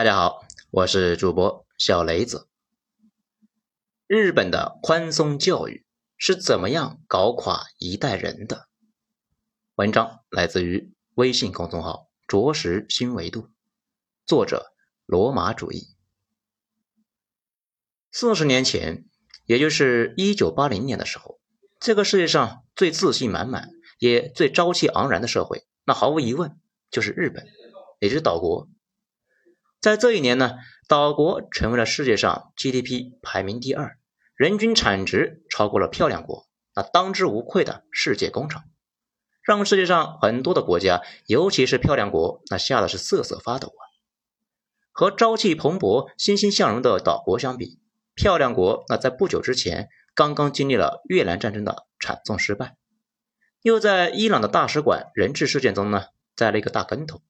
大家好，我是主播小雷子。日本的宽松教育是怎么样搞垮一代人的？文章来自于微信公众号“着实新维度”，作者罗马主义。四十年前，也就是一九八零年的时候，这个世界上最自信满满、也最朝气昂然的社会，那毫无疑问就是日本，也就是岛国。在这一年呢，岛国成为了世界上 GDP 排名第二，人均产值超过了漂亮国，那当之无愧的世界工厂，让世界上很多的国家，尤其是漂亮国，那吓得是瑟瑟发抖啊。和朝气蓬勃、欣欣向荣的岛国相比，漂亮国那在不久之前刚刚经历了越南战争的惨重失败，又在伊朗的大使馆人质事件中呢栽了一个大跟头。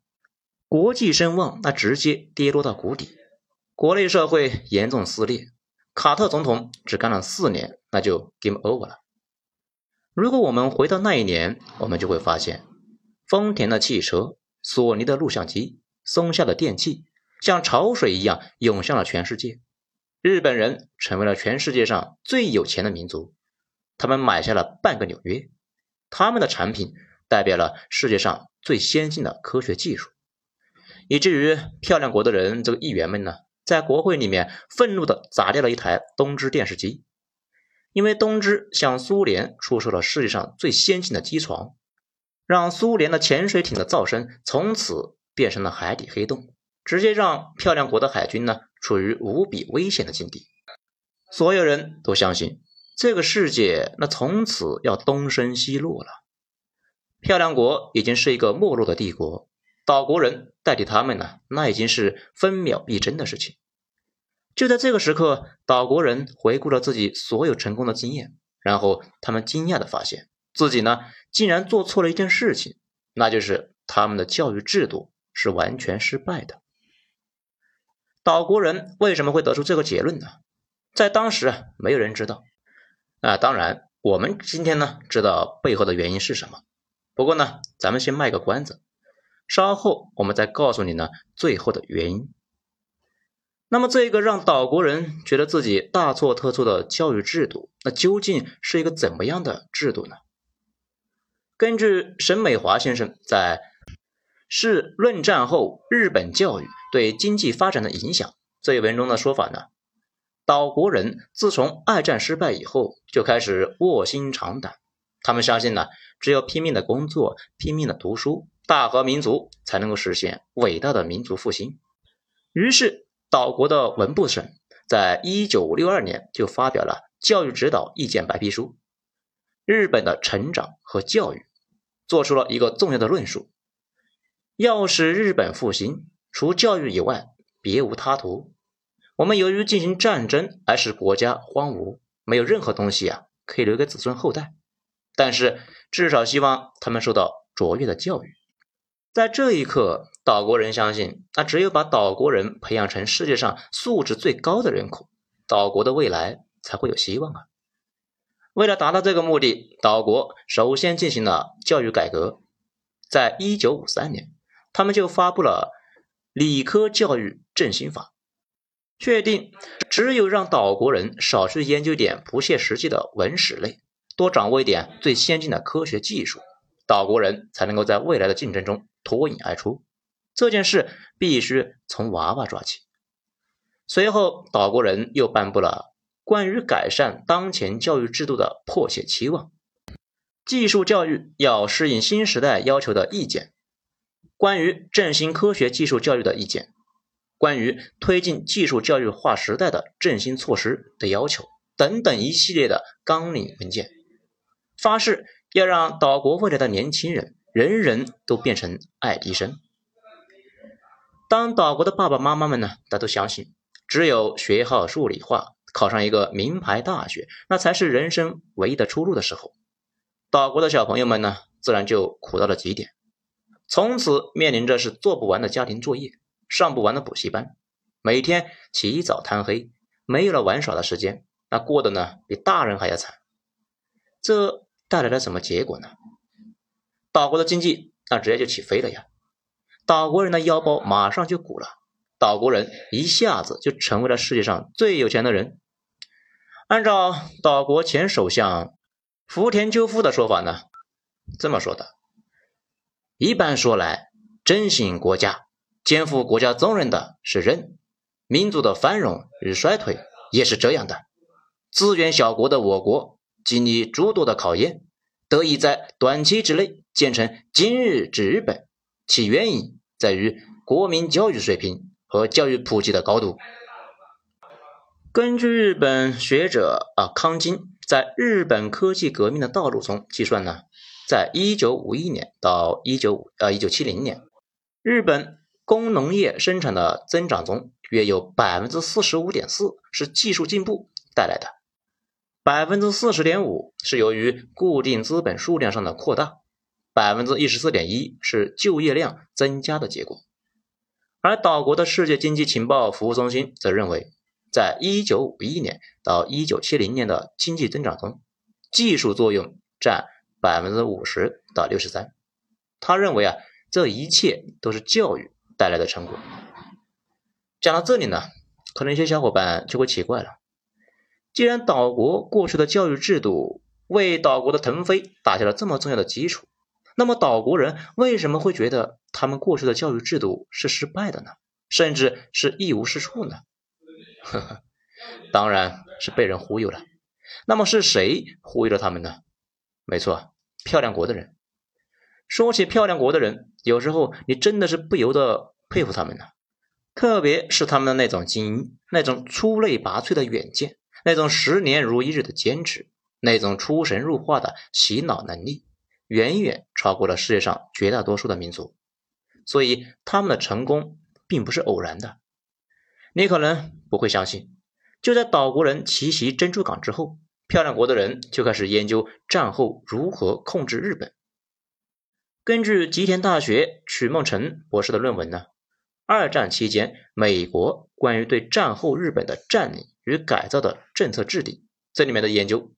国际声望那直接跌落到谷底，国内社会严重撕裂。卡特总统只干了四年，那就 game over 了。如果我们回到那一年，我们就会发现，丰田的汽车、索尼的录像机、松下的电器，像潮水一样涌向了全世界。日本人成为了全世界上最有钱的民族，他们买下了半个纽约，他们的产品代表了世界上最先进的科学技术。以至于漂亮国的人，这个议员们呢，在国会里面愤怒地砸掉了一台东芝电视机，因为东芝向苏联出售了世界上最先进的机床，让苏联的潜水艇的噪声从此变成了海底黑洞，直接让漂亮国的海军呢处于无比危险的境地。所有人都相信，这个世界那从此要东升西落了，漂亮国已经是一个没落的帝国。岛国人代替他们呢，那已经是分秒必争的事情。就在这个时刻，岛国人回顾了自己所有成功的经验，然后他们惊讶的发现自己呢，竟然做错了一件事情，那就是他们的教育制度是完全失败的。岛国人为什么会得出这个结论呢？在当时啊，没有人知道。那当然，我们今天呢，知道背后的原因是什么。不过呢，咱们先卖个关子。稍后我们再告诉你呢，最后的原因。那么，这一个让岛国人觉得自己大错特错的教育制度，那究竟是一个怎么样的制度呢？根据沈美华先生在《是论战后日本教育对经济发展的影响》这一文中的说法呢，岛国人自从二战失败以后，就开始卧薪尝胆，他们相信呢，只有拼命的工作，拼命的读书。大和民族才能够实现伟大的民族复兴。于是，岛国的文部省在一九六二年就发表了《教育指导意见白皮书》，日本的成长和教育做出了一个重要的论述：要使日本复兴，除教育以外，别无他途。我们由于进行战争而使国家荒芜，没有任何东西啊可以留给子孙后代，但是至少希望他们受到卓越的教育。在这一刻，岛国人相信，那只有把岛国人培养成世界上素质最高的人口，岛国的未来才会有希望啊！为了达到这个目的，岛国首先进行了教育改革。在一九五三年，他们就发布了《理科教育振兴法》，确定只有让岛国人少去研究点不切实际的文史类，多掌握一点最先进的科学技术。岛国人才能够在未来的竞争中脱颖而出，这件事必须从娃娃抓起。随后，岛国人又颁布了关于改善当前教育制度的迫切期望、技术教育要适应新时代要求的意见、关于振兴科学技术教育的意见、关于推进技术教育化时代的振兴措施的要求等等一系列的纲领文件，发誓。要让岛国未来的年轻人人人都变成爱迪生。当岛国的爸爸妈妈们呢，他都相信，只有学好数理化，考上一个名牌大学，那才是人生唯一的出路的时候，岛国的小朋友们呢，自然就苦到了极点，从此面临着是做不完的家庭作业，上不完的补习班，每天起早贪黑，没有了玩耍的时间，那过得呢，比大人还要惨。这。带来了什么结果呢？岛国的经济那直接就起飞了呀！岛国人的腰包马上就鼓了，岛国人一下子就成为了世界上最有钱的人。按照岛国前首相福田赳夫的说法呢，这么说的：一般说来，振兴国家、肩负国家责任的是人，民族的繁荣与衰退也是这样的。资源小国的我国，经历诸多的考验，得以在短期之内建成今日之日本，其原因在于国民教育水平和教育普及的高度。根据日本学者啊康金在日本科技革命的道路中计算呢，在一九五一年到一九五呃一九七零年，日本工农业生产的增长中，约有百分之四十五点四是技术进步带来的。百分之四十点五是由于固定资本数量上的扩大，百分之一十四点一是就业量增加的结果。而岛国的世界经济情报服务中心则认为，在一九五一年到一九七零年的经济增长中，技术作用占百分之五十到六十三。他认为啊，这一切都是教育带来的成果。讲到这里呢，可能一些小伙伴就会奇怪了。既然岛国过去的教育制度为岛国的腾飞打下了这么重要的基础，那么岛国人为什么会觉得他们过去的教育制度是失败的呢？甚至是一无是处呢？呵呵，当然是被人忽悠了。那么是谁忽悠了他们呢？没错，漂亮国的人。说起漂亮国的人，有时候你真的是不由得佩服他们呢，特别是他们的那种精英，那种出类拔萃的远见。那种十年如一日的坚持，那种出神入化的洗脑能力，远远超过了世界上绝大多数的民族。所以他们的成功并不是偶然的。你可能不会相信，就在岛国人奇袭珍珠港之后，漂亮国的人就开始研究战后如何控制日本。根据吉田大学曲梦成博士的论文呢，二战期间美国关于对战后日本的占领。与改造的政策制定，这里面的研究，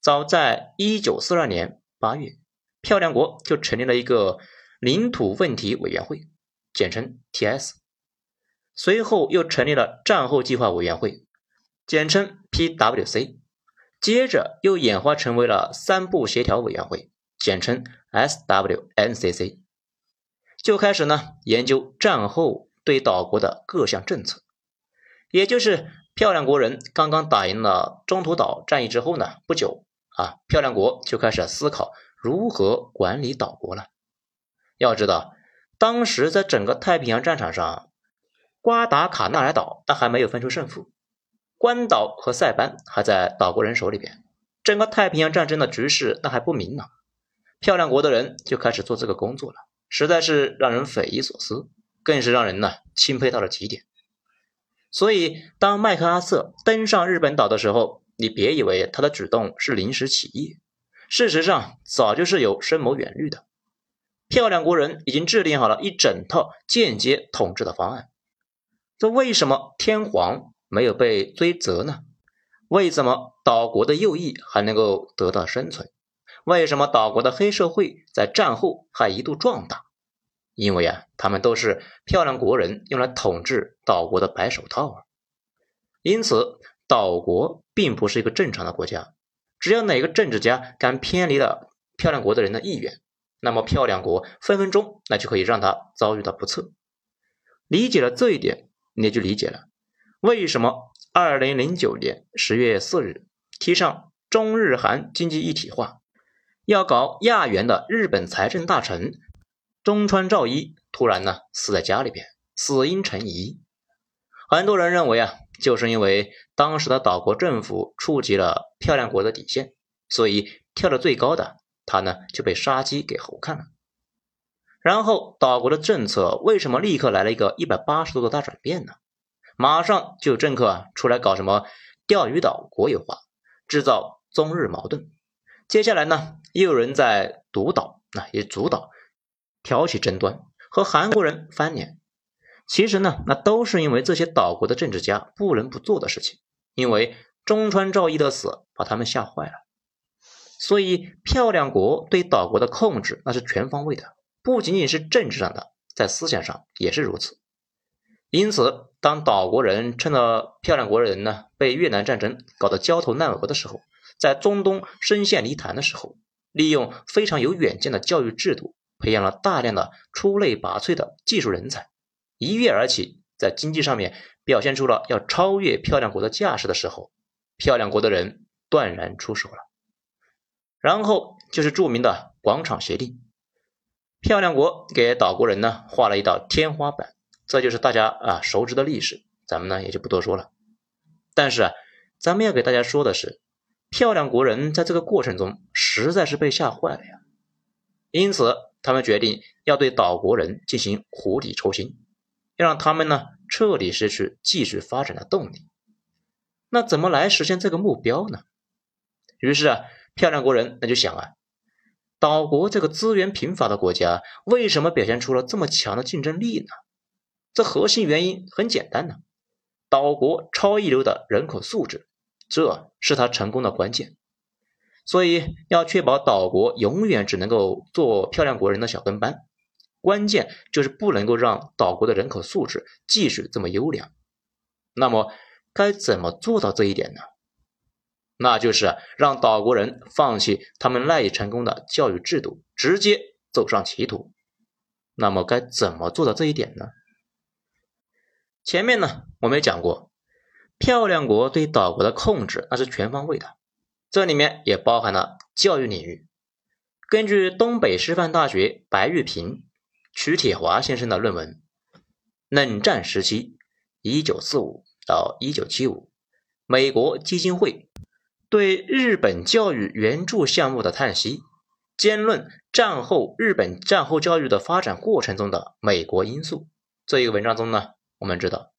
早在一九四二年八月，漂亮国就成立了一个领土问题委员会，简称 TS。随后又成立了战后计划委员会，简称 PWC。接着又演化成为了三部协调委员会，简称 SWNCC。就开始呢研究战后对岛国的各项政策，也就是。漂亮国人刚刚打赢了中途岛战役之后呢，不久啊，漂亮国就开始思考如何管理岛国了。要知道，当时在整个太平洋战场上，瓜达卡纳莱岛那还没有分出胜负，关岛和塞班还在岛国人手里边，整个太平洋战争的局势那还不明朗。漂亮国的人就开始做这个工作了，实在是让人匪夷所思，更是让人呢钦佩到了极点。所以，当麦克阿瑟登上日本岛的时候，你别以为他的举动是临时起意，事实上早就是有深谋远虑的。漂亮国人已经制定好了一整套间接统治的方案。这为什么天皇没有被追责呢？为什么岛国的右翼还能够得到生存？为什么岛国的黑社会在战后还一度壮大？因为啊，他们都是漂亮国人用来统治岛国的白手套啊，因此岛国并不是一个正常的国家。只要哪个政治家敢偏离了漂亮国的人的意愿，那么漂亮国分分钟那就可以让他遭遇到不测。理解了这一点，你就理解了为什么二零零九年十月四日提倡中日韩经济一体化，要搞亚元的日本财政大臣。中川照一突然呢死在家里边，死因成疑。很多人认为啊，就是因为当时的岛国政府触及了漂亮国的底线，所以跳得最高的他呢就被杀鸡给猴看了。然后岛国的政策为什么立刻来了一个一百八十度的大转变呢？马上就有政客啊出来搞什么钓鱼岛国有化，制造中日矛盾。接下来呢，又有人在独岛，那也主导。挑起争端和韩国人翻脸，其实呢，那都是因为这些岛国的政治家不能不做的事情。因为中川照一的死把他们吓坏了，所以漂亮国对岛国的控制那是全方位的，不仅仅是政治上的，在思想上也是如此。因此，当岛国人趁着漂亮国人呢被越南战争搞得焦头烂额的时候，在中东深陷泥潭的时候，利用非常有远见的教育制度，培养了大量的出类拔萃的技术人才，一跃而起，在经济上面表现出了要超越漂亮国的架势的时候，漂亮国的人断然出手了。然后就是著名的广场协定，漂亮国给岛国人呢画了一道天花板。这就是大家啊熟知的历史，咱们呢也就不多说了。但是啊，咱们要给大家说的是，漂亮国人在这个过程中实在是被吓坏了呀。因此，他们决定要对岛国人进行釜底抽薪，要让他们呢彻底失去继续发展的动力。那怎么来实现这个目标呢？于是啊，漂亮国人那就想啊，岛国这个资源贫乏的国家，为什么表现出了这么强的竞争力呢？这核心原因很简单呢，岛国超一流的人口素质，这是他成功的关键。所以要确保岛国永远只能够做漂亮国人的小跟班，关键就是不能够让岛国的人口素质继续这么优良。那么该怎么做到这一点呢？那就是让岛国人放弃他们赖以成功的教育制度，直接走上歧途。那么该怎么做到这一点呢？前面呢，我们也讲过，漂亮国对岛国的控制那是全方位的，这里面也包含了教育领域。根据东北师范大学白玉平、徐铁华先生的论文，《冷战时期（一九四五到一九七五）美国基金会对日本教育援助项目的叹息》，兼论战后日本战后教育的发展过程中的美国因素。这一个文章中呢。我们知道，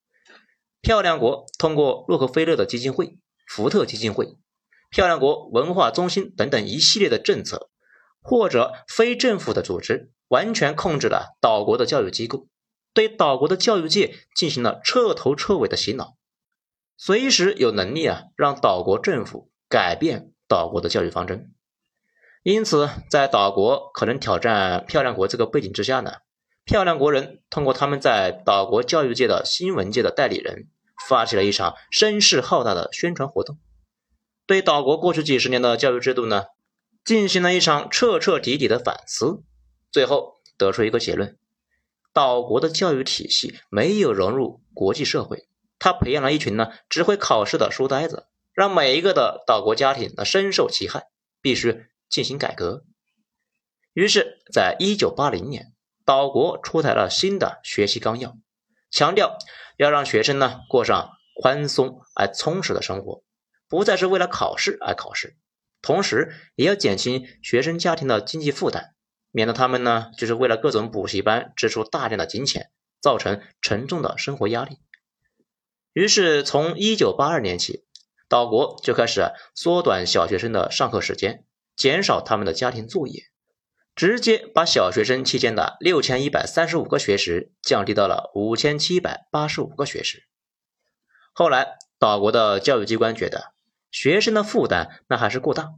漂亮国通过洛克菲勒的基金会、福特基金会、漂亮国文化中心等等一系列的政策，或者非政府的组织，完全控制了岛国的教育机构，对岛国的教育界进行了彻头彻尾的洗脑，随时有能力啊让岛国政府改变岛国的教育方针。因此，在岛国可能挑战漂亮国这个背景之下呢。漂亮国人通过他们在岛国教育界的新闻界的代理人，发起了一场声势浩大的宣传活动，对岛国过去几十年的教育制度呢，进行了一场彻彻底底的反思，最后得出一个结论：岛国的教育体系没有融入国际社会，他培养了一群呢只会考试的书呆子，让每一个的岛国家庭呢深受其害，必须进行改革。于是，在一九八零年。岛国出台了新的学习纲要，强调要让学生呢过上宽松而充实的生活，不再是为了考试而考试，同时也要减轻学生家庭的经济负担，免得他们呢就是为了各种补习班支出大量的金钱，造成沉重的生活压力。于是，从一九八二年起，岛国就开始缩短小学生的上课时间，减少他们的家庭作业。直接把小学生期间的六千一百三十五个学时降低到了五千七百八十五个学时。后来，岛国的教育机关觉得学生的负担那还是过大，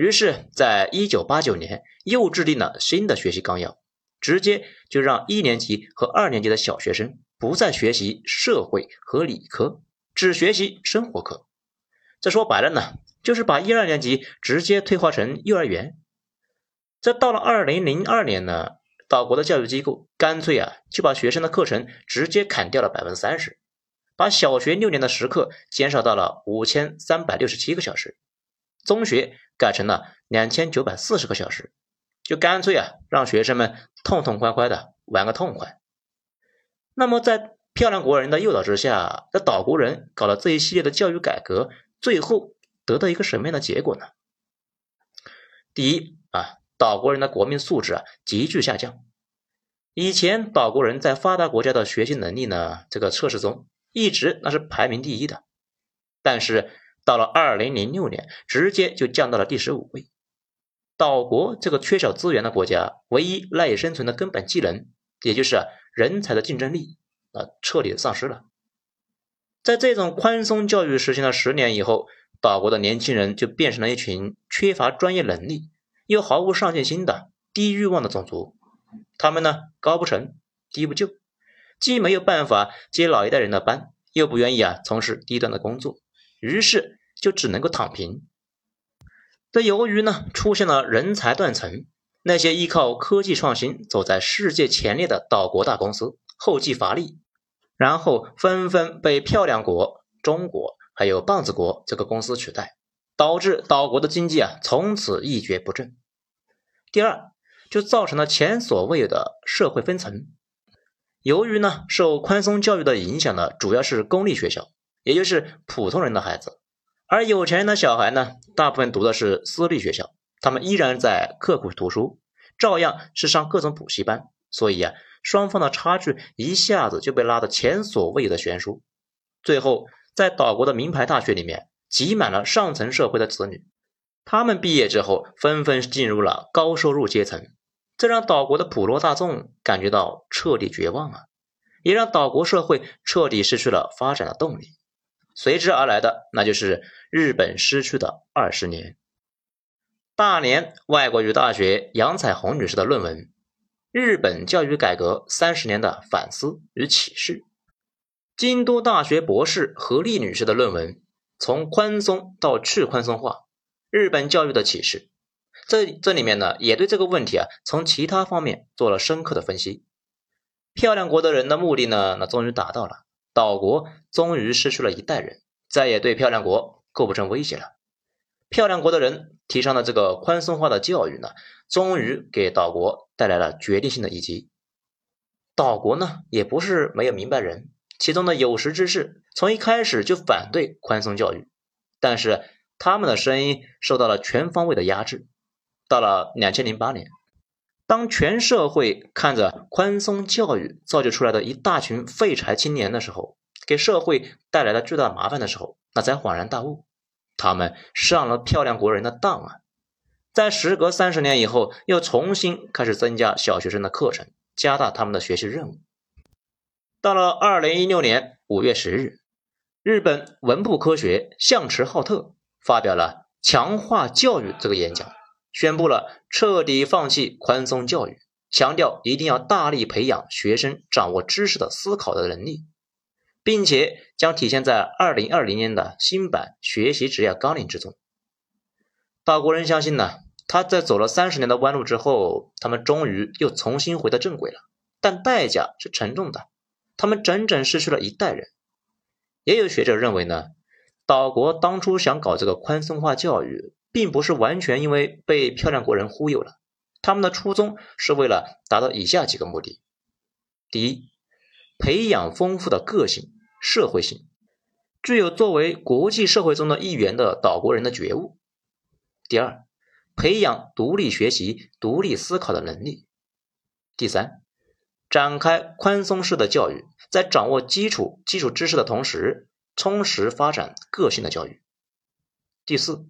于是，在一九八九年又制定了新的学习纲要，直接就让一年级和二年级的小学生不再学习社会和理科，只学习生活课。这说白了呢，就是把一二年级直接退化成幼儿园。这到了二零零二年呢，岛国的教育机构干脆啊就把学生的课程直接砍掉了百分之三十，把小学六年的时课减少到了五千三百六十七个小时，中学改成了两千九百四十个小时，就干脆啊让学生们痛痛快快的玩个痛快。那么在漂亮国人的诱导之下，这岛国人搞了这一系列的教育改革，最后得到一个什么样的结果呢？第一啊。岛国人的国民素质啊急剧下降。以前岛国人在发达国家的学习能力呢，这个测试中一直那是排名第一的，但是到了二零零六年，直接就降到了第十五位。岛国这个缺少资源的国家，唯一赖以生存的根本技能，也就是人才的竞争力啊，彻底丧失了。在这种宽松教育实行了十年以后，岛国的年轻人就变成了一群缺乏专业能力。又毫无上进心的低欲望的种族，他们呢高不成低不就，既没有办法接老一代人的班，又不愿意啊从事低端的工作，于是就只能够躺平。这由于呢出现了人才断层，那些依靠科技创新走在世界前列的岛国大公司后继乏力，然后纷纷被漂亮国、中国还有棒子国这个公司取代，导致岛国的经济啊从此一蹶不振。第二，就造成了前所未有的社会分层。由于呢受宽松教育的影响呢，主要是公立学校，也就是普通人的孩子。而有钱人的小孩呢，大部分读的是私立学校，他们依然在刻苦读书，照样是上各种补习班，所以啊，双方的差距一下子就被拉得前所未有的悬殊。最后，在岛国的名牌大学里面，挤满了上层社会的子女，他们毕业之后纷纷进入了高收入阶层，这让岛国的普罗大众感觉到彻底绝望啊，也让岛国社会彻底失去了发展的动力。随之而来的，那就是日本失去的二十年。大连外国语大学杨彩虹女士的论文《日本教育改革三十年的反思与启示》，京都大学博士何丽女士的论文《从宽松到去宽松化：日本教育的启示》，这这里面呢，也对这个问题啊，从其他方面做了深刻的分析。漂亮国的人的目的呢，那终于达到了。岛国终于失去了一代人，再也对漂亮国构不成威胁了。漂亮国的人提倡的这个宽松化的教育呢，终于给岛国带来了决定性的一击。岛国呢也不是没有明白人，其中的有识之士从一开始就反对宽松教育，但是他们的声音受到了全方位的压制。到了两千零八年。当全社会看着宽松教育造就出来的一大群废柴青年的时候，给社会带来了巨大麻烦的时候，那才恍然大悟，他们上了漂亮国人的当啊！在时隔三十年以后，又重新开始增加小学生的课程，加大他们的学习任务。到了二零一六年五月十日，日本文部科学相池浩特发表了《强化教育》这个演讲。宣布了彻底放弃宽松教育，强调一定要大力培养学生掌握知识的思考的能力，并且将体现在二零二零年的新版学习职业纲领之中。岛国人相信呢，他在走了三十年的弯路之后，他们终于又重新回到正轨了，但代价是沉重的，他们整整失去了一代人。也有学者认为呢，岛国当初想搞这个宽松化教育。并不是完全因为被漂亮国人忽悠了，他们的初衷是为了达到以下几个目的：第一，培养丰富的个性、社会性，具有作为国际社会中的一员的岛国人的觉悟；第二，培养独立学习、独立思考的能力；第三，展开宽松式的教育，在掌握基础基础知识的同时，充实发展个性的教育；第四。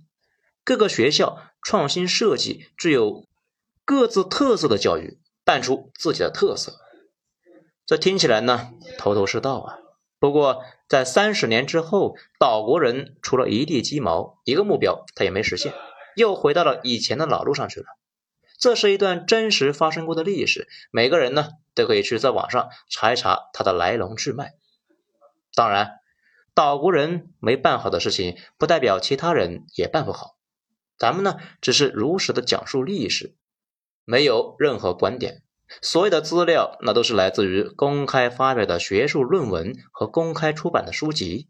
各个学校创新设计具有各自特色的教育，办出自己的特色。这听起来呢，头头是道啊。不过，在三十年之后，岛国人除了一地鸡毛，一个目标他也没实现，又回到了以前的老路上去了。这是一段真实发生过的历史，每个人呢都可以去在网上查一查它的来龙去脉。当然，岛国人没办好的事情，不代表其他人也办不好。咱们呢，只是如实的讲述历史，没有任何观点。所有的资料，那都是来自于公开发表的学术论文和公开出版的书籍。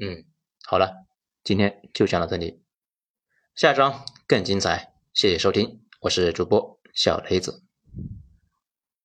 嗯，好了，今天就讲到这里，下章更精彩。谢谢收听，我是主播小雷子。